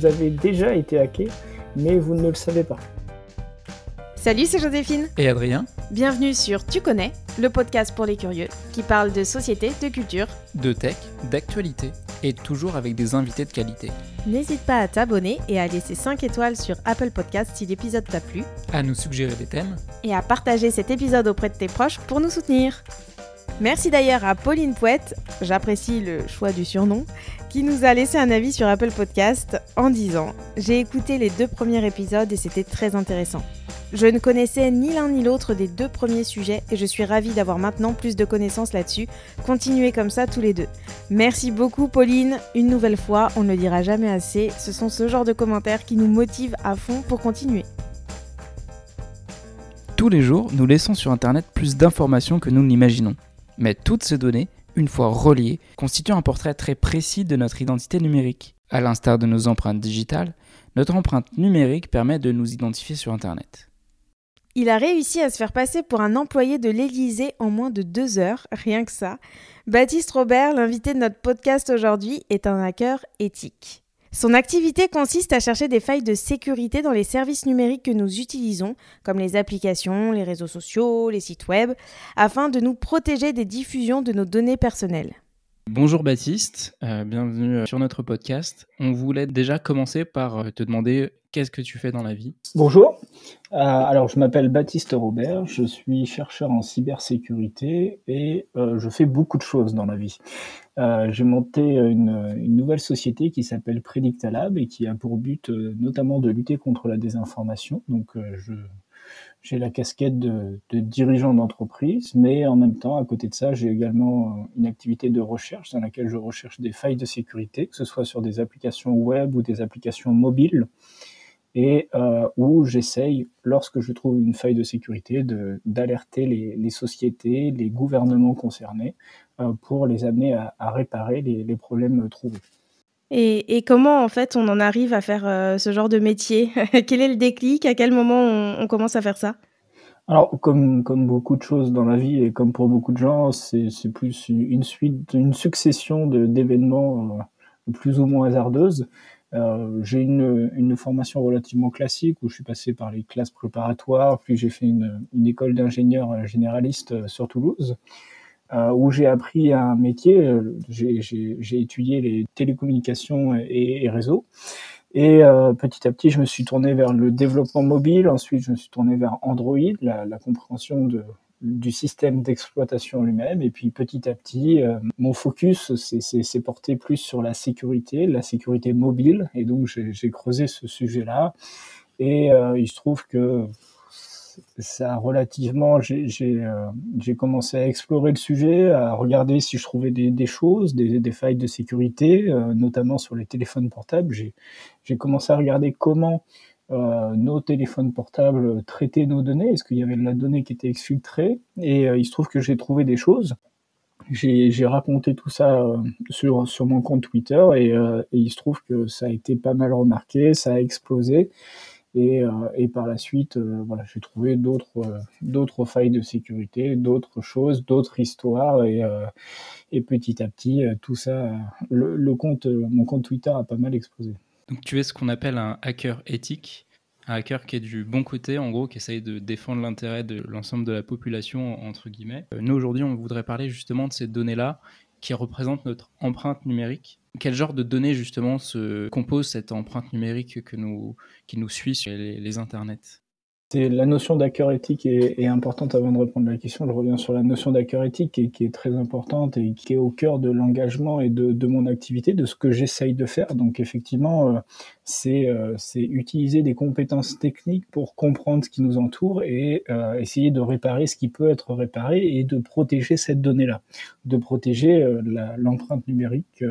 Vous avez déjà été hacké, mais vous ne le savez pas. Salut, c'est Joséphine. Et Adrien. Bienvenue sur Tu connais, le podcast pour les curieux, qui parle de société, de culture, de tech, d'actualité, et toujours avec des invités de qualité. N'hésite pas à t'abonner et à laisser 5 étoiles sur Apple Podcast si l'épisode t'a plu. À nous suggérer des thèmes. Et à partager cet épisode auprès de tes proches pour nous soutenir. Merci d'ailleurs à Pauline Pouette, j'apprécie le choix du surnom, qui nous a laissé un avis sur Apple Podcast en disant J'ai écouté les deux premiers épisodes et c'était très intéressant. Je ne connaissais ni l'un ni l'autre des deux premiers sujets et je suis ravie d'avoir maintenant plus de connaissances là-dessus. Continuez comme ça tous les deux. Merci beaucoup Pauline, une nouvelle fois, on ne le dira jamais assez, ce sont ce genre de commentaires qui nous motivent à fond pour continuer. Tous les jours, nous laissons sur Internet plus d'informations que nous l'imaginons. Mais toutes ces données, une fois reliées, constituent un portrait très précis de notre identité numérique. À l'instar de nos empreintes digitales, notre empreinte numérique permet de nous identifier sur Internet. Il a réussi à se faire passer pour un employé de l'Élysée en moins de deux heures, rien que ça. Baptiste Robert, l'invité de notre podcast aujourd'hui, est un hacker éthique. Son activité consiste à chercher des failles de sécurité dans les services numériques que nous utilisons, comme les applications, les réseaux sociaux, les sites web, afin de nous protéger des diffusions de nos données personnelles. Bonjour Baptiste, euh, bienvenue euh, sur notre podcast. On voulait déjà commencer par euh, te demander qu'est-ce que tu fais dans la vie? Bonjour, alors je m'appelle Baptiste Robert, je suis chercheur en cybersécurité et je fais beaucoup de choses dans la vie. J'ai monté une, une, nouvelle société qui s'appelle Predictalab et qui a pour but notamment de lutter contre la désinformation. Donc, je, j'ai la casquette de, dirigeant d'entreprise, mais en même temps, à côté de ça, j'ai également une activité de recherche dans laquelle je recherche des failles de sécurité, que ce soit sur des applications web ou des applications mobiles et euh, où j'essaye, lorsque je trouve une faille de sécurité, d'alerter les, les, sociétés, les gouvernements concernés euh, pour les amener à, réparer les, problèmes trouvés. Et, comment en fait on en arrive à faire euh, ce genre de métier? Quel est le déclic? À quel moment on, commence à faire ça? Alors, comme, beaucoup de choses dans la vie et comme pour beaucoup de gens, c'est, plus une suite, une succession d'événements euh, plus ou moins hasardeuses. Euh, j'ai une, une, formation relativement classique où je suis passé par les classes préparatoires, puis j'ai fait une, une école d'ingénieur généraliste sur Toulouse, euh, où j'ai appris un métier. Euh, j'ai étudié les télécommunications et, réseaux. Et euh, petit à petit, je me suis tourné vers le développement mobile. Ensuite, je me suis tourné vers Android, la, compréhension du système d'exploitation lui-même. Et puis petit à petit, mon focus s'est porté plus sur la sécurité, la sécurité mobile. Et donc j'ai creusé ce sujet-là. Et il se trouve que ça relativement, j'ai euh, commencé à explorer le sujet, à regarder si je trouvais des, choses, des, failles de sécurité, euh, notamment sur les téléphones portables. J'ai commencé à regarder comment euh, nos téléphones portables traitaient nos données Est-ce qu'il y avait de la donnée qui était exfiltrée? Et il se trouve que j'ai trouvé des choses. J'ai raconté tout ça sur, mon compte Twitter et, il se trouve que ça a été pas mal remarqué, ça a explosé. Et, et par la suite, voilà, j'ai trouvé d'autres d'autres failles de sécurité, d'autres choses, d'autres histoires et, et petit à petit, tout ça, le, compte, mon compte Twitter a pas mal explosé. Donc tu es ce qu'on appelle un hacker éthique, un hacker qui est du bon côté, en gros, qui essaye de défendre l'intérêt de l'ensemble de la population, entre guillemets. Euh, nous, aujourd'hui, on voudrait parler justement de ces données-là qui représentent notre empreinte numérique. Quel genre de données, justement, se compose cette empreinte numérique que nous, qui nous suit sur les, les internets? La notion d'hacker éthique est, importante avant de répondre à la question. Je reviens sur la notion d'hacker éthique qui est, très importante et qui est au cœur de l'engagement et de, mon activité, de ce que j'essaye de faire. Donc effectivement, euh, c'est euh, utiliser des compétences techniques pour comprendre ce qui nous entoure et euh, essayer de réparer ce qui peut être réparé et de protéger cette donnée-là, de protéger l'empreinte numérique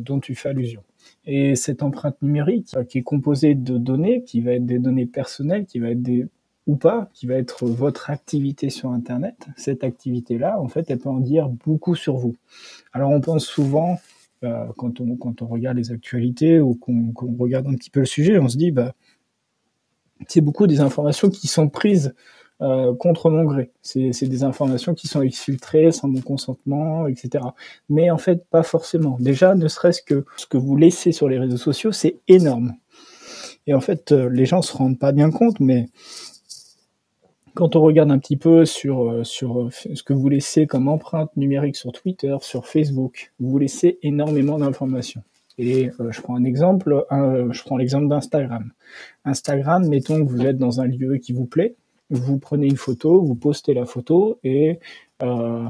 dont tu fais allusion. Et cette empreinte numérique euh, qui est composée de données, qui va être des données personnelles, qui va être des ou pas, qui va être votre activité sur Internet, cette activité-là, en fait, elle peut en dire beaucoup sur vous. Alors on pense souvent, euh, quand, on, quand on regarde les actualités ou qu'on qu regarde un petit peu le sujet, on se dit, bah, c'est beaucoup des informations qui sont prises euh, contre mon gré. C'est des informations qui sont exfiltrées sans mon consentement, etc. Mais en fait, pas forcément. Déjà, ne serait-ce que ce que vous laissez sur les réseaux sociaux, c'est énorme. Et en fait, euh, les gens se rendent pas bien compte, mais quand on regarde un petit peu sur, euh, ce que vous laissez comme empreinte numérique sur Twitter, sur Facebook, vous laissez énormément d'informations. Et je prends un exemple, je prends l'exemple d'Instagram. Instagram, mettons que vous êtes dans un lieu qui vous plaît, vous prenez une photo, vous postez la photo et euh,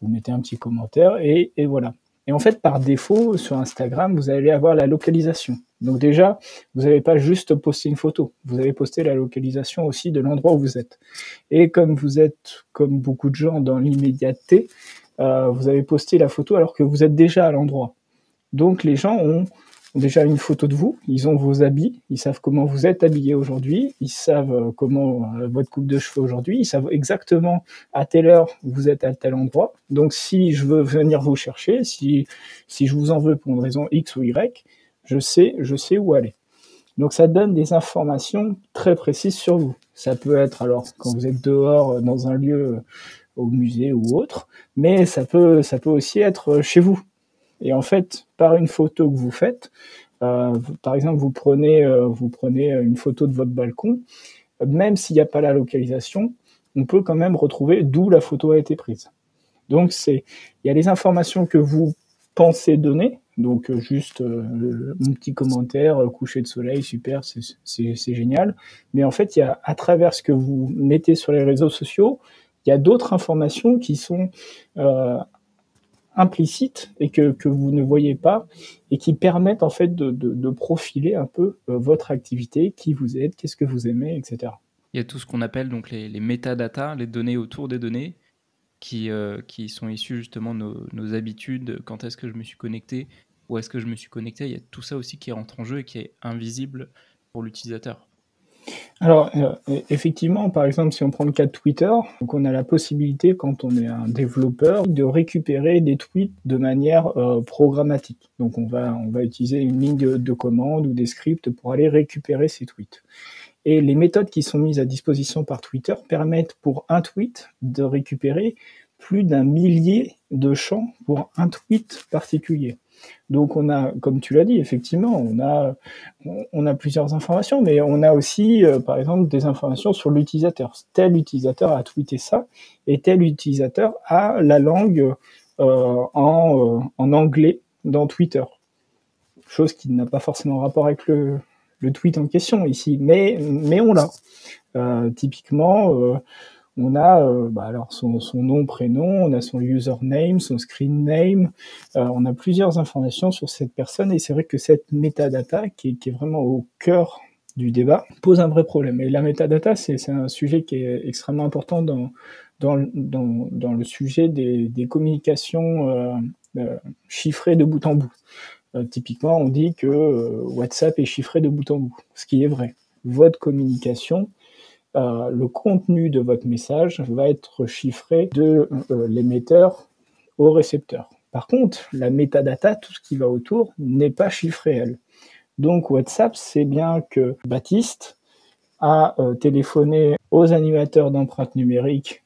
vous mettez un petit commentaire et, voilà. Et en fait, par défaut, sur Instagram, vous allez avoir la localisation. Donc déjà, vous n'avez pas juste posté une photo, vous avez posté la localisation aussi de l'endroit où vous êtes. Et comme vous êtes, comme beaucoup de gens, dans l'immédiateté, euh, vous avez posté la photo alors que vous êtes déjà à l'endroit. Donc les gens ont déjà une photo de vous, ils ont vos habits, ils savent comment vous êtes habillé aujourd'hui, ils savent euh, comment euh, votre coupe de cheveux aujourd'hui, ils savent exactement à telle heure vous êtes à tel endroit. Donc si je veux venir vous chercher, si si je vous en veux pour une raison X ou Y, je sais je sais où aller. Donc ça donne des informations très précises sur vous. Ça peut être alors quand vous êtes dehors euh, dans un lieu au musée ou autre, mais ça peut ça peut aussi être chez vous et en fait, par une photo que vous faites, euh, par exemple, vous prenez, euh, vous prenez une photo de votre balcon, même s'il n'y a pas la localisation, on peut quand même retrouver d'où la photo a été prise. Donc, il y a les informations que vous pensez donner, donc euh, juste euh, un petit commentaire, coucher de soleil, super, c'est génial. Mais en fait, il y a à travers ce que vous mettez sur les réseaux sociaux, il y a d'autres informations qui sont euh, implicites et que, que, vous ne voyez pas et qui permettent en fait de, de, profiler un peu euh, votre activité, qui vous êtes, qu'est-ce que vous aimez, etc. Il y a tout ce qu'on appelle donc les, les les données autour des données, qui, euh, qui sont issues justement de nos, nos habitudes, quand est-ce que je me suis connecté, où est-ce que je me suis connecté, il y a tout ça aussi qui rentre en jeu et qui est invisible pour l'utilisateur. Alors, euh, effectivement, par exemple, si on prend le cas de Twitter, donc on a la possibilité, quand on est un développeur, de récupérer des tweets de manière euh, programmatique. Donc, on va, on va utiliser une ligne de, commande ou des scripts pour aller récupérer ces tweets. Et les méthodes qui sont mises à disposition par Twitter permettent pour un tweet de récupérer plus d'un millier de champs pour un tweet particulier. Donc on a, comme tu l'as dit, effectivement, on a, on a plusieurs informations, mais on a aussi, euh, par exemple, des informations sur l'utilisateur. Tel utilisateur a tweeté ça, et tel utilisateur a la langue euh, en, euh, en, anglais dans Twitter. Chose qui n'a pas forcément rapport avec le, le, tweet en question ici, mais, mais on l'a. Typiquement, on a euh, bah alors son, nom, prénom, on a son username, son screen name, euh, on a plusieurs informations sur cette personne et c'est vrai que cette metadata qui est, vraiment au cœur du débat pose un vrai problème. Et la metadata, c'est un sujet qui est extrêmement important dans, le sujet des, communications euh, chiffrées de bout en bout. Typiquement, on dit que WhatsApp est chiffré de bout en bout, ce qui est vrai. Votre communication euh, le contenu de votre message va être chiffré de euh, l'émetteur au récepteur. Par contre, la metadata, tout ce qui va autour, n'est pas chiffré, elle. Donc WhatsApp sait bien que Baptiste a euh, téléphoné aux animateurs d'empreintes numériques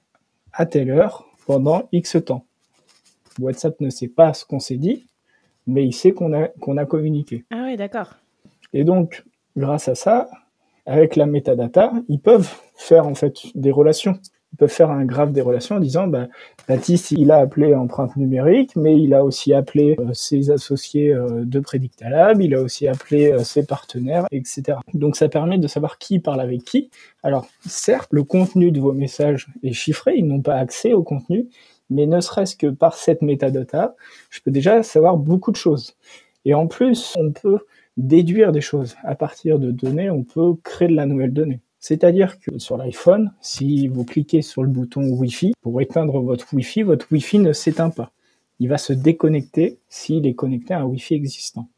à telle heure pendant X temps. WhatsApp ne sait pas ce qu'on s'est dit, mais il sait qu'on a, qu'on a communiqué. Ah oui, d'accord. Et donc, grâce à ça, avec la metadata, ils peuvent faire en fait des relations. Ils peuvent faire un graphe des relations en disant, bah, Baptiste, il a appelé empreinte numérique, mais il a aussi appelé euh, ses associés euh, de Predictalab, il a aussi appelé euh, ses partenaires, etc. Donc ça permet de savoir qui parle avec qui. Alors certes, le contenu de vos messages est chiffré, ils n'ont pas accès au contenu, mais ne serait-ce que par cette metadata, je peux déjà savoir beaucoup de choses. Et en plus, on peut déduire des choses. À partir de données, on peut créer de la nouvelle donnée. C'est-à-dire que sur l'iPhone, si vous cliquez sur le bouton Wi-Fi, pour éteindre votre Wi-Fi, votre Wi-Fi ne s'éteint pas. Il va se déconnecter s'il est connecté à un Wi-Fi existant.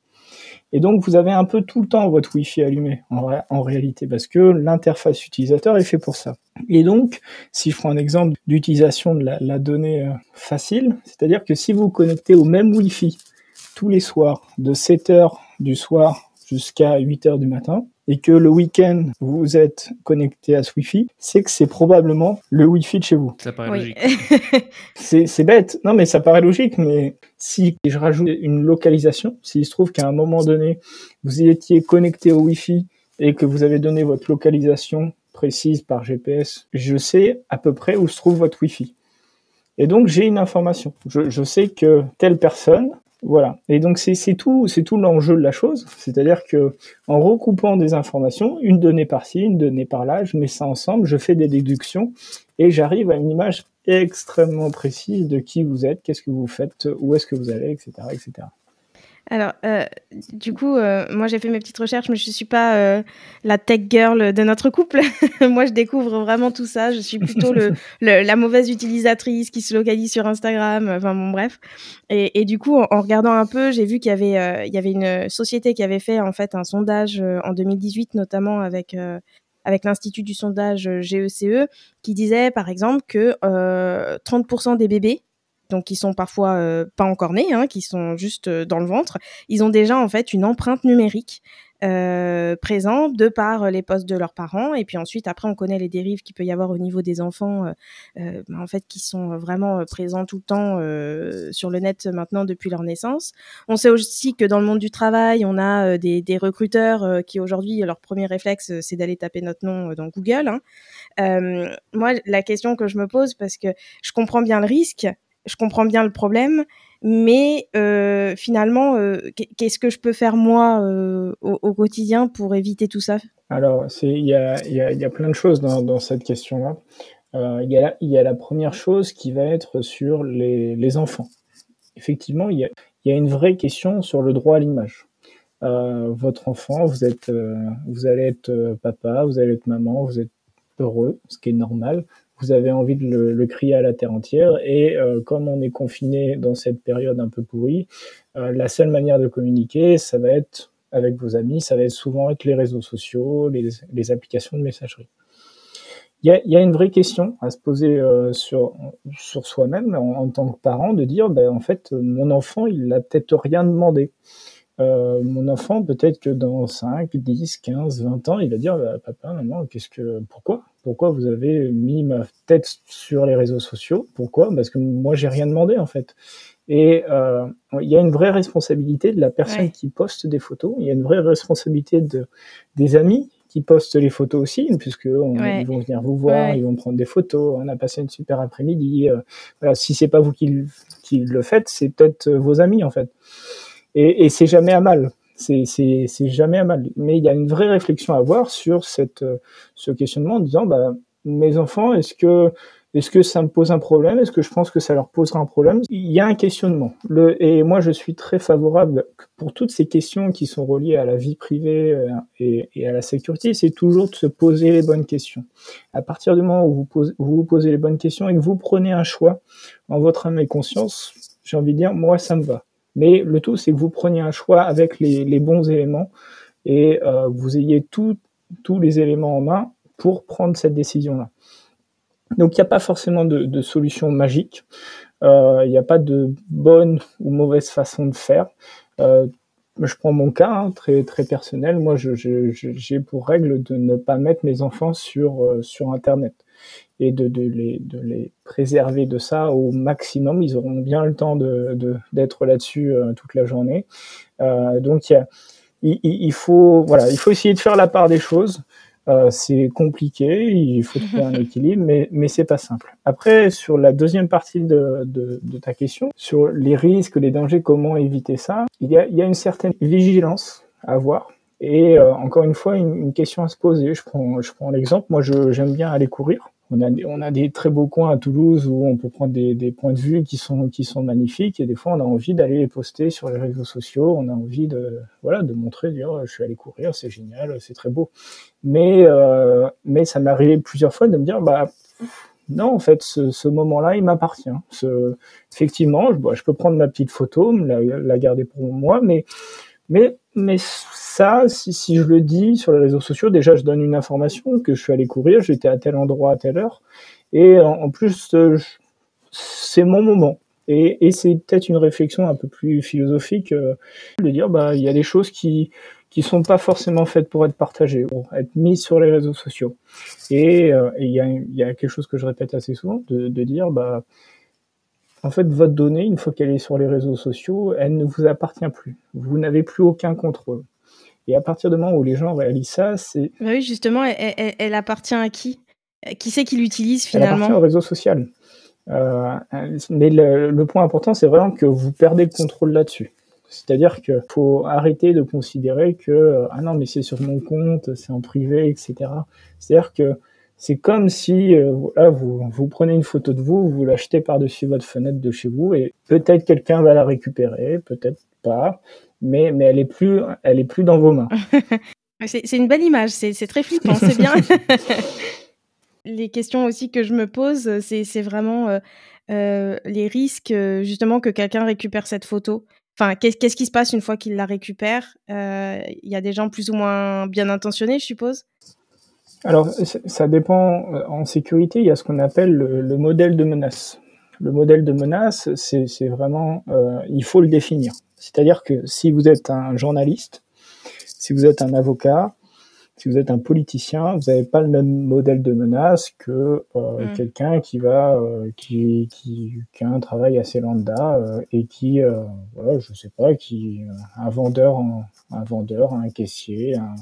Et donc, vous avez un peu tout le temps votre Wi-Fi allumé, en, réalité, parce que l'interface utilisateur est fait pour ça. Et donc, si je prends un exemple d'utilisation de la, donnée euh, facile, c'est-à-dire que si vous vous connectez au même Wi-Fi tous les soirs, de 7 heures du soir jusqu'à 8 heures du matin, et que le week-end vous êtes connecté à ce Wi-Fi, c'est que c'est probablement le Wi-Fi de chez vous. Ça paraît logique. c'est bête. Non, mais ça paraît logique, mais si je rajoute une localisation, s'il se trouve qu'à un moment donné, vous étiez connecté au Wi-Fi et que vous avez donné votre localisation précise par GPS, je sais à peu près où se trouve votre Wi-Fi. Et donc j'ai une information. Je, je, sais que telle personne voilà. Et donc c'est tout, c'est tout l'enjeu de la chose. C'est-à-dire que en recoupant des informations, une donnée par-ci, une donnée par-là, je mets ça ensemble, je fais des déductions et j'arrive à une image extrêmement précise de qui vous êtes, qu'est-ce que vous faites, où est-ce que vous allez, etc., etc. Alors, euh, du coup, euh, moi j'ai fait mes petites recherches, mais je ne suis pas euh, la tech girl de notre couple. moi, je découvre vraiment tout ça. Je suis plutôt le, la mauvaise utilisatrice qui se localise sur Instagram. Enfin bon, bref. Et, et du coup, en, regardant un peu, j'ai vu qu'il y avait, il y avait une société qui avait fait en fait un sondage en 2018, notamment avec avec l'institut du sondage GECE, e, qui disait par exemple que 30% des bébés donc qui sont parfois euh, pas encore nés, hein, qui sont juste euh, dans le ventre, ils ont déjà en fait une empreinte numérique euh, présente de par les postes de leurs parents. Et puis ensuite, après, on connaît les dérives qu'il peut y avoir au niveau des enfants, bah, en fait, qui sont vraiment présents tout le temps sur le net maintenant depuis leur naissance. On sait aussi que dans le monde du travail, on a des, des, recruteurs qui aujourd'hui, leur premier réflexe, c'est d'aller taper notre nom dans Google. Hein. moi, la question que je me pose, parce que je comprends bien le risque, je comprends bien le problème, mais euh, finalement, euh, qu'est-ce que je peux faire moi euh, au, quotidien pour éviter tout ça? Alors, il y a, plein de choses dans, cette question-là. Il y, a, la première chose qui va être sur les, les enfants. Effectivement, il y a, une vraie question sur le droit à l'image. votre enfant, vous, êtes, vous allez être papa, vous allez être maman, vous êtes heureux, ce qui est normal vous avez envie de le, crier à la terre entière. Et euh, comme on est confiné dans cette période un peu pourrie, euh, la seule manière de communiquer, ça va être avec vos amis, ça va être souvent avec les réseaux sociaux, les, applications de messagerie. Il y, a, une vraie question à se poser euh, sur, sur soi-même en, tant que parent, de dire, ben, en fait, mon enfant, il n'a peut-être rien demandé. Euh, mon enfant, peut-être que dans 5, 10, 15, 20 ans, il va dire bah, Papa, maman, qu'est-ce que, pourquoi? Pourquoi vous avez mis ma tête sur les réseaux sociaux? Pourquoi? Parce que moi, j'ai rien demandé en fait. Et euh, il y a une vraie responsabilité de la personne qui poste des photos. Il y a une vraie responsabilité de, des amis qui postent les photos aussi, puisque ils vont venir vous voir, ils vont prendre des photos. On a passé une super après-midi. Euh, voilà, si c'est pas vous qui, qui le faites, c'est peut-être vos amis en fait. Et, c'est jamais à mal. C'est jamais à mal. Mais il y a une vraie réflexion à avoir sur cette, ce questionnement en disant, bah, mes enfants, est-ce que, est-ce que ça me pose un problème? Est-ce que je pense que ça leur posera un problème? Il y a un questionnement. Et moi, je suis très favorable pour toutes ces questions qui sont reliées à la vie privée euh, et, à la sécurité, c'est toujours de se poser les bonnes questions. À partir du moment où vous vous posez les bonnes questions et que vous prenez un choix en votre âme et conscience, j'ai envie de dire, moi, ça me va. Mais le tout, c'est que vous preniez un choix avec les, les bons éléments et euh, vous ayez tous les éléments en main pour prendre cette décision-là. Donc il n'y a pas forcément de, de solution magique, euh, il n'y a pas de bonne ou mauvaise façon de faire. Euh, je prends mon cas hein, très très personnel. Moi, j'ai pour règle de ne pas mettre mes enfants sur euh, sur Internet et de, de, les, de les préserver de ça au maximum. Ils auront bien le temps d'être là-dessus euh, toute la journée. Euh, donc il, il, il, faut voilà, il faut essayer de faire la part des choses. Euh, c'est compliqué, il faut trouver un équilibre, mais, mais c'est pas simple. Après, sur la deuxième partie de, de, de, ta question, sur les risques, les dangers, comment éviter ça, il y a, il y a une certaine vigilance à avoir. Et euh, encore une fois, une, une, question à se poser. Je prends, je prends l'exemple. Moi, j'aime bien aller courir on a, on a des très beaux coins à Toulouse où on peut prendre des, des, points de vue qui sont, qui sont magnifiques et des fois on a envie d'aller les poster sur les réseaux sociaux, on a envie de, voilà, de montrer, de dire je suis allé courir, c'est génial, c'est très beau. Mais, euh, mais ça m'est arrivé plusieurs fois de me dire bah non en fait ce, ce moment-là il m'appartient. Effectivement, je, bah, je peux prendre ma petite photo, la, la garder pour moi, mais mais mais ça, si, si, je le dis sur les réseaux sociaux, déjà je donne une information que je suis allé courir, j'étais à tel endroit à telle heure, et en, plus euh, c'est mon moment. Et, et c'est peut-être une réflexion un peu plus philosophique euh, de dire bah il y a des choses qui qui sont pas forcément faites pour être partagées, pour être mises sur les réseaux sociaux. Et euh, il y, a, y, a, quelque chose que je répète assez souvent, de, de dire, bah, en fait, votre donnée, une fois qu'elle est sur les réseaux sociaux, elle ne vous appartient plus. Vous n'avez plus aucun contrôle. Et à partir du moment où les gens réalisent ça, c'est... Bah oui, justement, elle, elle, elle, appartient à qui? Qui c'est qui l'utilise finalement Elle appartient au réseau social. Euh, mais le, le point important, c'est vraiment que vous perdez le contrôle là-dessus. C'est-à-dire qu'il faut arrêter de considérer que ah non mais c'est sur mon compte, c'est en privé, etc. C'est-à-dire que c'est comme si euh, là, vous, vous prenez une photo de vous, vous l'achetez par-dessus votre fenêtre de chez vous et peut-être quelqu'un va la récupérer, peut-être pas, mais, mais elle est plus elle est plus dans vos mains. c'est une belle image, c'est très flippant, c'est bien. Les questions aussi que je me pose, c'est vraiment euh, euh, les risques justement que quelqu'un récupère cette photo. Enfin, qu'est-ce qui se passe une fois qu'il la récupère? Il euh, y a des gens plus ou moins bien intentionnés, je suppose? Alors, ça dépend. Euh, en sécurité, il y a ce qu'on appelle le, modèle de menace. Le modèle de menace, c'est vraiment, euh, il faut le définir. C'est-à-dire que si vous êtes un journaliste, si vous êtes un avocat, si vous êtes un politicien, vous n'avez pas le même modèle de menace que euh, mm. quelqu'un qui va, euh, qui, qui, qui, a un travail assez lambda euh, et qui, voilà, je sais pas, qui un vendeur, un vendeur, un caissier, un,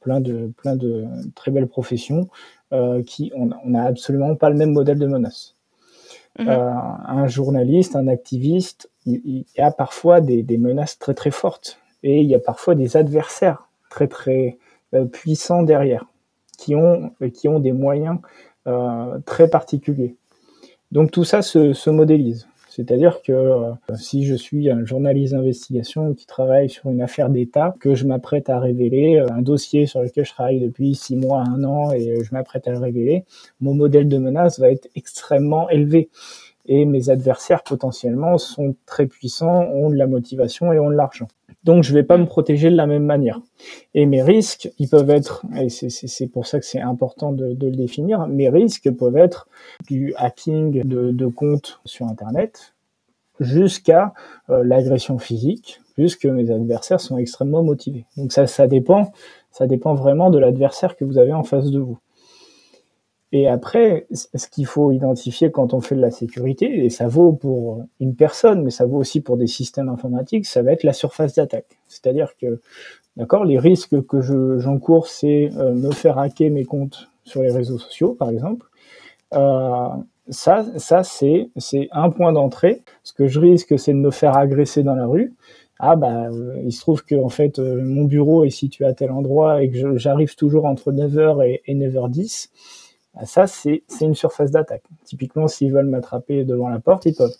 plein de, plein de très belles professions, qui, on n'a absolument pas le même modèle de menace. Mm-hmm. un journaliste, un activiste, il, il y a parfois des, des menaces très très fortes et il y a parfois des adversaires très très puissants derrière, qui ont, qui ont des moyens euh, très particuliers. Donc tout ça se, se modélise. C'est-à-dire que euh, si je suis un journaliste d'investigation qui travaille sur une affaire d'État, que je m'apprête à révéler un dossier sur lequel je travaille depuis six mois, un an, et je m'apprête à le révéler, mon modèle de menace va être extrêmement élevé. Et mes adversaires potentiellement sont très puissants, ont de la motivation et ont de l'argent. Donc, je ne vais pas me protéger de la même manière. Et mes risques, ils peuvent être, et c'est pour ça que c'est important de, de, le définir, mes risques peuvent être du hacking de, de comptes sur Internet jusqu'à euh, l'agression physique, puisque mes adversaires sont extrêmement motivés. Donc ça, ça dépend, ça dépend vraiment de l'adversaire que vous avez en face de vous. Et après, ce qu'il faut identifier quand on fait de la sécurité, et ça vaut pour une personne, mais ça vaut aussi pour des systèmes informatiques, ça va être la surface d'attaque. C'est-à-dire que, d'accord, les risques que j'encours, c'est euh, me faire hacker mes comptes sur les réseaux sociaux, par exemple. Euh, ça, ça c'est un point d'entrée. Ce que je risque, c'est de me faire agresser dans la rue. Ah bah, euh, il se trouve que en fait, euh, mon bureau est situé à tel endroit et que j'arrive toujours entre 9h et, et 9h10 ah, ça, c'est une surface d'attaque. Typiquement, s'ils veulent m'attraper devant la porte, ils peuvent.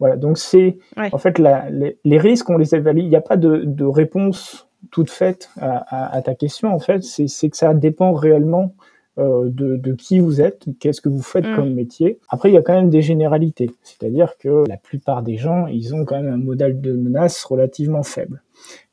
Voilà, donc c'est en fait la, les, les, risques, on les évalue. Il n'y a pas de, de, réponse toute faite à, à, à ta question. En fait, c'est que ça dépend réellement euh, de, de, qui vous êtes, qu'est-ce que vous faites mm. comme métier. Après, il y a quand même des généralités, c'est-à-dire que la plupart des gens, ils ont quand même un modèle de menace relativement faible.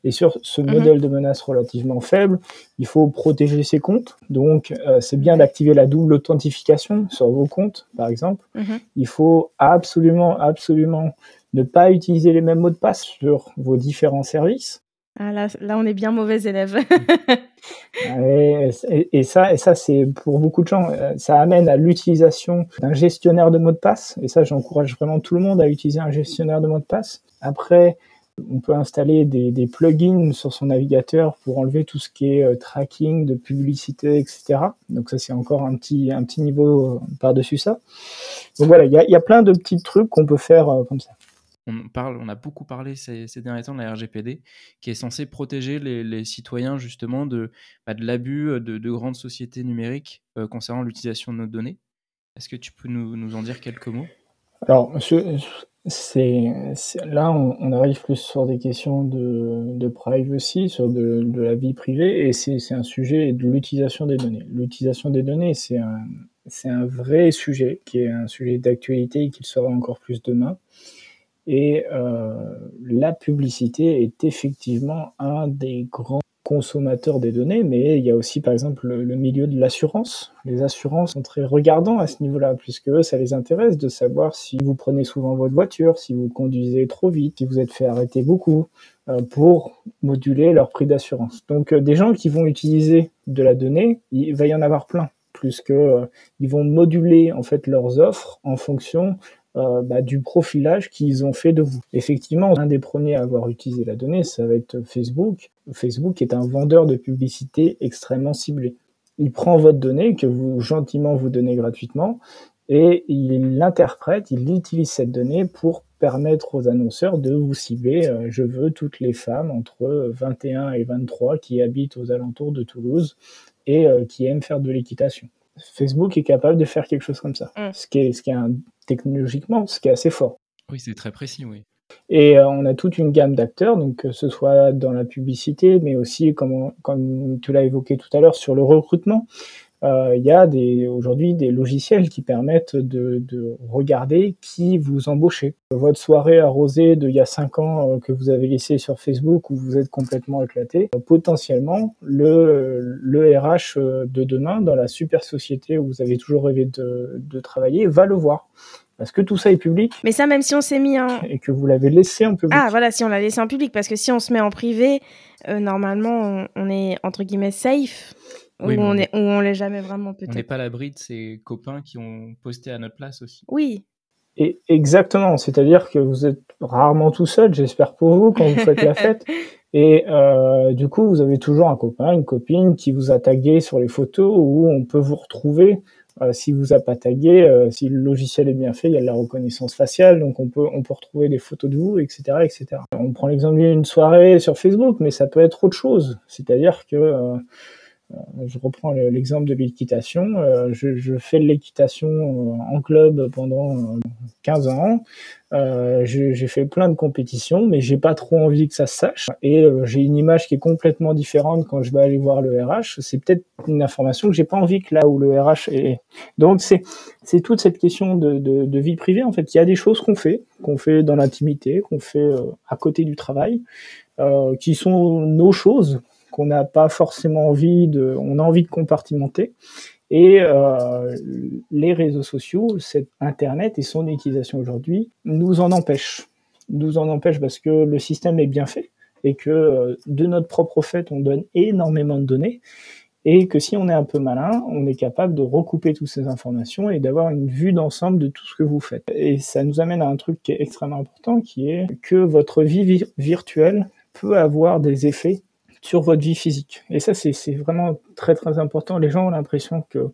Et sur ce mm-hmm. modèle de menace relativement faible, il faut protéger ses comptes. Donc, euh, c'est bien d'activer la double authentification sur vos comptes, par exemple. Mm-hmm. Il faut absolument, absolument ne pas utiliser les mêmes mots de passe sur vos différents services. Ah là, on est bien mauvais élèves. et, ça, et ça c'est pour beaucoup de gens, euh, ça amène à l'utilisation d'un gestionnaire de mots de passe. Et ça, j'encourage vraiment tout le monde à utiliser un gestionnaire de mots de passe. Après, on peut installer des, plugins sur son navigateur pour enlever tout ce qui est euh, tracking de publicité, etc. Donc ça, c'est encore un petit, un petit niveau euh, par-dessus ça. Donc voilà, il y a, plein de petits trucs qu'on peut faire comme ça on parle, on a beaucoup parlé ces, derniers temps de la RGPD, qui est censée protéger les, citoyens justement de, bah, l'abus euh, de, grandes sociétés numériques euh, concernant l'utilisation de nos données. Est-ce que tu peux nous, en dire quelques mots? Alors, c'est là, on, arrive plus sur des questions de, privacy, sur de, la vie privée, et c'est un sujet de l'utilisation des données. L'utilisation des données, c'est un, un vrai sujet, qui est un sujet d'actualité et qui le sera encore plus demain. Et euh, la publicité est effectivement un des grands consommateurs des données, mais il y a aussi par exemple le, milieu de l'assurance. Les assurances sont très regardants à ce niveau-là, puisque ça les intéresse de savoir si vous prenez souvent votre voiture, si vous conduisez trop vite, si vous êtes fait arrêter beaucoup, pour moduler leur prix d'assurance. Donc des gens qui vont utiliser de la donnée, il va y en avoir plein, puisque ils vont moduler en fait leurs offres en fonction euh, bah, du profilage qu'ils ont fait de vous. Effectivement, un des premiers à avoir utilisé la donnée, ça va être Facebook. Facebook est un vendeur de publicité extrêmement ciblé. Il prend votre donnée que vous gentiment vous donnez gratuitement et il l'interprète, il utilise cette donnée pour permettre aux annonceurs de vous cibler. Euh, je veux toutes les femmes entre 21 et 23 qui habitent aux alentours de Toulouse et euh, qui aiment faire de l'équitation. Facebook est capable de faire quelque chose comme ça, mm. ce qui est, ce qui est un, technologiquement, ce qui est assez fort. Oui, c'est très précis, oui. Et euh, on a toute une gamme d'acteurs, donc que ce soit dans la publicité, mais aussi, comme, comme tu l'as évoqué tout à l'heure, sur le recrutement. Euh, il y a des, aujourd'hui des logiciels qui permettent de, de, regarder qui vous embauchez. Votre soirée arrosée d'il y a 5 ans euh, que vous avez laissée sur Facebook où vous êtes complètement éclaté, euh, potentiellement le, le RH de demain dans la super société où vous avez toujours rêvé de, de travailler va le voir. Parce que tout ça est public. Mais ça, même si on s'est mis en... Et que vous l'avez laissé en public. Ah, voilà, si on l'a laissé en public. Parce que si on se met en privé, normalement, on, est, entre guillemets, safe. Oui, on est, on l'est jamais vraiment peut-être. On n'est pas à l'abri de ces copains qui ont posté à notre place aussi. Oui. Et exactement, c'est-à-dire que vous êtes rarement tout seul, j'espère pour vous, quand vous faites la fête. Et euh, du coup, vous avez toujours un copain, une copine qui vous a tagué sur les photos où on peut vous retrouver. Euh, si vous a pas tagué, euh, si le logiciel est bien fait, il y a de la reconnaissance faciale, donc on peut on peut retrouver des photos de vous, etc., etc. On prend l'exemple d'une soirée sur Facebook, mais ça peut être autre chose. C'est-à-dire que euh, je reprends l'exemple de l'équitation. Euh, je, fais de l'équitation euh, en club pendant 15 ans. j'ai fait plein de compétitions, mais j'ai pas trop envie que ça se sache. Et j'ai une image qui est complètement différente quand je vais aller voir le RH. C'est peut-être une information que j'ai pas envie que là où le RH est. Donc c'est toute cette question de, de, vie privée. En fait, il y a des choses qu'on fait, qu'on fait dans l'intimité, qu'on fait à côté du travail, euh, qui sont nos choses qu'on n'a pas forcément envie de, on a envie de compartimenter. Et euh, les réseaux sociaux, cet Internet et son utilisation aujourd'hui nous en empêchent. Nous en empêchent parce que le système est bien fait et que euh, de notre propre fait, on donne énormément de données et que si on est un peu malin, on est capable de recouper toutes ces informations et d'avoir une vue d'ensemble de tout ce que vous faites. Et ça nous amène à un truc qui est extrêmement important, qui est que votre vie virtuelle peut avoir des effets sur votre vie physique. Et ça, c'est vraiment très très important. Les gens ont l'impression que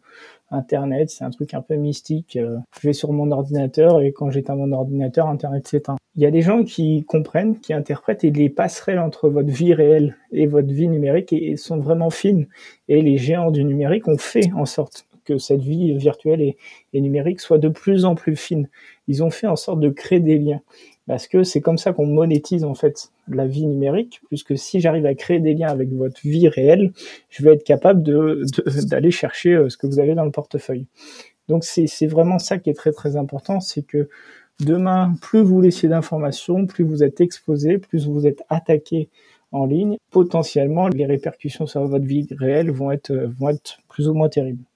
Internet, c'est un truc un peu mystique. Euh, je vais sur mon ordinateur et quand j'éteins mon ordinateur, Internet s'éteint. Il y a des gens qui comprennent, qui interprètent et les passerelles entre votre vie réelle et votre vie numérique sont vraiment fines. Et les géants du numérique ont fait en sorte que cette vie virtuelle et, numérique soit de plus en plus fine. Ils ont fait en sorte de créer des liens parce que c'est comme ça qu'on monétise en fait la vie numérique, puisque si j'arrive à créer des liens avec votre vie réelle, je vais être capable de, d'aller chercher euh, ce que vous avez dans le portefeuille. Donc c'est, vraiment ça qui est très très important, c'est que demain, plus vous laissez d'informations, plus vous êtes exposé, plus vous êtes attaqué en ligne, potentiellement les répercussions sur votre vie réelle vont être plus ou moins terribles.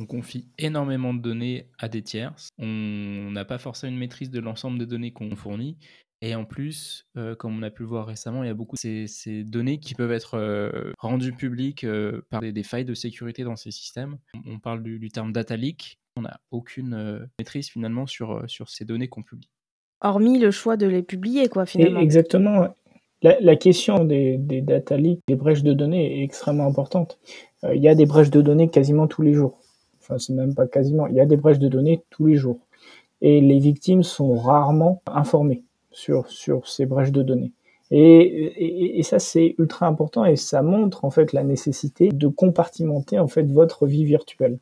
On confie énormément de données à des tiers. On n'a pas forcément une maîtrise de l'ensemble des données qu'on fournit. Et en plus, euh, comme on a pu le voir récemment, il y a beaucoup de ces, données qui peuvent être euh, rendues publiques euh, par des, failles de sécurité dans ces systèmes. On parle du, terme data leak. On n'a aucune maîtrise finalement sur, sur ces données qu'on publie. Hormis le choix de les publier, quoi, finalement. exactement. La, question des, des, data leaks, des brèches de données est extrêmement importante. il y a des brèches de données quasiment tous les jours c'est même pas quasiment, il y a des brèches de données tous les jours. Et les victimes sont rarement informées sur, ces brèches de données. Et, et, ça, c'est ultra important et ça montre en fait la nécessité de compartimenter en fait votre vie virtuelle.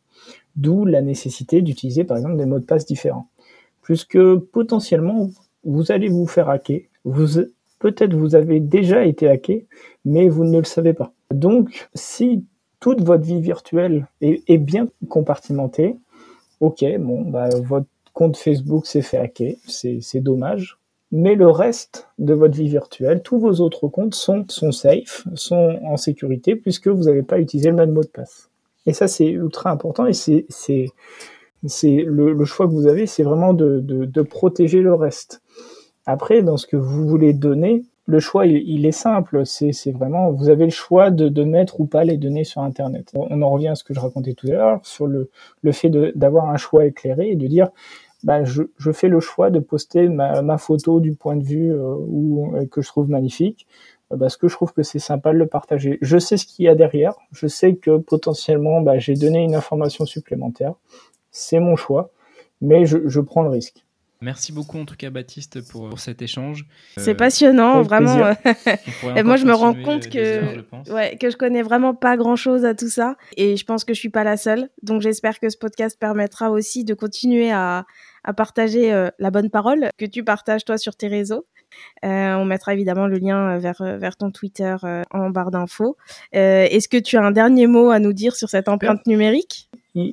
D'où la nécessité d'utiliser par exemple des mots de passe différents. Puisque potentiellement, vous allez vous faire hacker. Vous, peut-être vous avez déjà été hacké, mais vous ne le savez pas. Donc, si toute votre vie virtuelle est, bien compartimentée. Ok, bon, bah, votre compte Facebook s'est fait hacker, c'est dommage. Mais le reste de votre vie virtuelle, tous vos autres comptes sont, safe, sont en sécurité, puisque vous n'avez pas utilisé le même mot de passe. Et ça, c'est ultra important et c'est le, le, choix que vous avez, c'est vraiment de, protéger le reste. Après, dans ce que vous voulez donner, le choix, il, est simple. C'est vraiment, vous avez le choix de, mettre ou pas les données sur Internet. On en revient à ce que je racontais tout à l'heure sur le, fait d'avoir un choix éclairé et de dire, bah, je, fais le choix de poster ma, photo du point de vue euh, euh, que je trouve magnifique euh, parce que je trouve que c'est sympa de le partager. Je sais ce qu'il y a derrière. Je sais que potentiellement, bah, j'ai donné une information supplémentaire. C'est mon choix, mais je prends le risque. Merci beaucoup en tout cas Baptiste pour, cet échange. C'est passionnant, vraiment. et moi je me rends compte que je ouais, que je connais vraiment pas grand chose à tout ça et je pense que je suis pas la seule. Donc j'espère que ce podcast permettra aussi de continuer à, à partager euh, la bonne parole que tu partages toi sur tes réseaux. Euh, on mettra évidemment le lien euh, vers, vers ton Twitter en barre d'infos. Est-ce que tu as un dernier mot à nous dire sur cette empreinte numérique?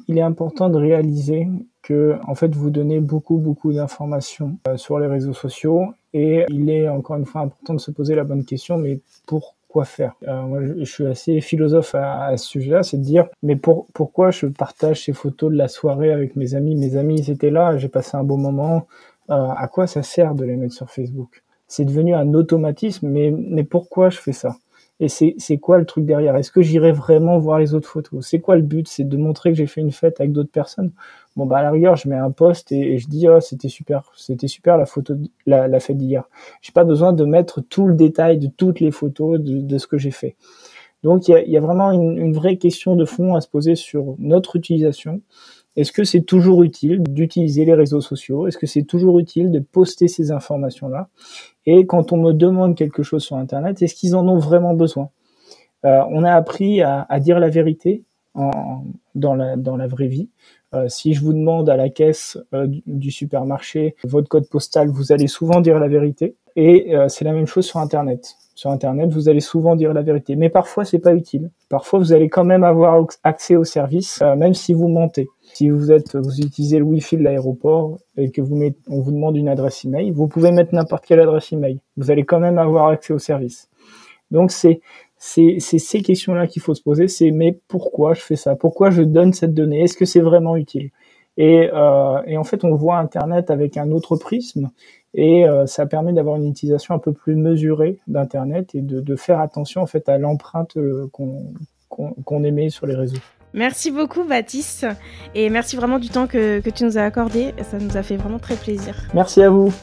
Il, est important de réaliser que en fait vous donnez beaucoup beaucoup d'informations sur les réseaux sociaux et il est encore une fois important de se poser la bonne question mais pourquoi faire? Moi, je, suis assez philosophe à, ce sujet-là, c'est de dire mais pour, pourquoi je partage ces photos de la soirée avec mes amis? Mes amis étaient là, j'ai passé un bon moment. à quoi ça sert de les mettre sur Facebook? C'est devenu un automatisme, mais, mais pourquoi je fais ça? Et c'est quoi le truc derrière? Est-ce que j'irai vraiment voir les autres photos? C'est quoi le but? C'est de montrer que j'ai fait une fête avec d'autres personnes? Bon, bah à la rigueur, je mets un post et, je dis, oh, c'était super, c'était super la photo, la, fête d'hier. J'ai pas besoin de mettre tout le détail de toutes les photos de, ce que j'ai fait. Donc, il y a, y a, vraiment une vraie question de fond à se poser sur notre utilisation est-ce que c'est toujours utile d'utiliser les réseaux sociaux? Est-ce que c'est toujours utile de poster ces informations-là? Et quand on me demande quelque chose sur Internet, est-ce qu'ils en ont vraiment besoin? Euh, On a appris à, dire la vérité dans, la, vraie vie. Euh, si je vous demande à la caisse euh, du, supermarché votre code postal, vous allez souvent dire la vérité. Et c'est la même chose sur Internet. Sur Internet, vous allez souvent dire la vérité, mais parfois c'est pas utile. Parfois, vous allez quand même avoir accès au service, même si vous mentez. Si vous êtes, vous utilisez le Wi-Fi de l'aéroport et que vous on vous demande une adresse email, vous pouvez mettre n'importe quelle adresse email. Vous allez quand même avoir accès au service. Donc c'est c'est ces questions-là qu'il faut se poser. C'est mais pourquoi je fais ça? Pourquoi je donne cette donnée? Est-ce que c'est vraiment utile? Et, euh, et, en fait, on voit Internet avec un autre prisme et euh, ça permet d'avoir une utilisation un peu plus mesurée d'Internet et de, de, faire attention en fait à l'empreinte euh, qu'on émet sur les réseaux. Merci beaucoup Baptiste et merci vraiment du temps que, que tu nous as accordé. Ça nous a fait vraiment très plaisir. Merci à vous.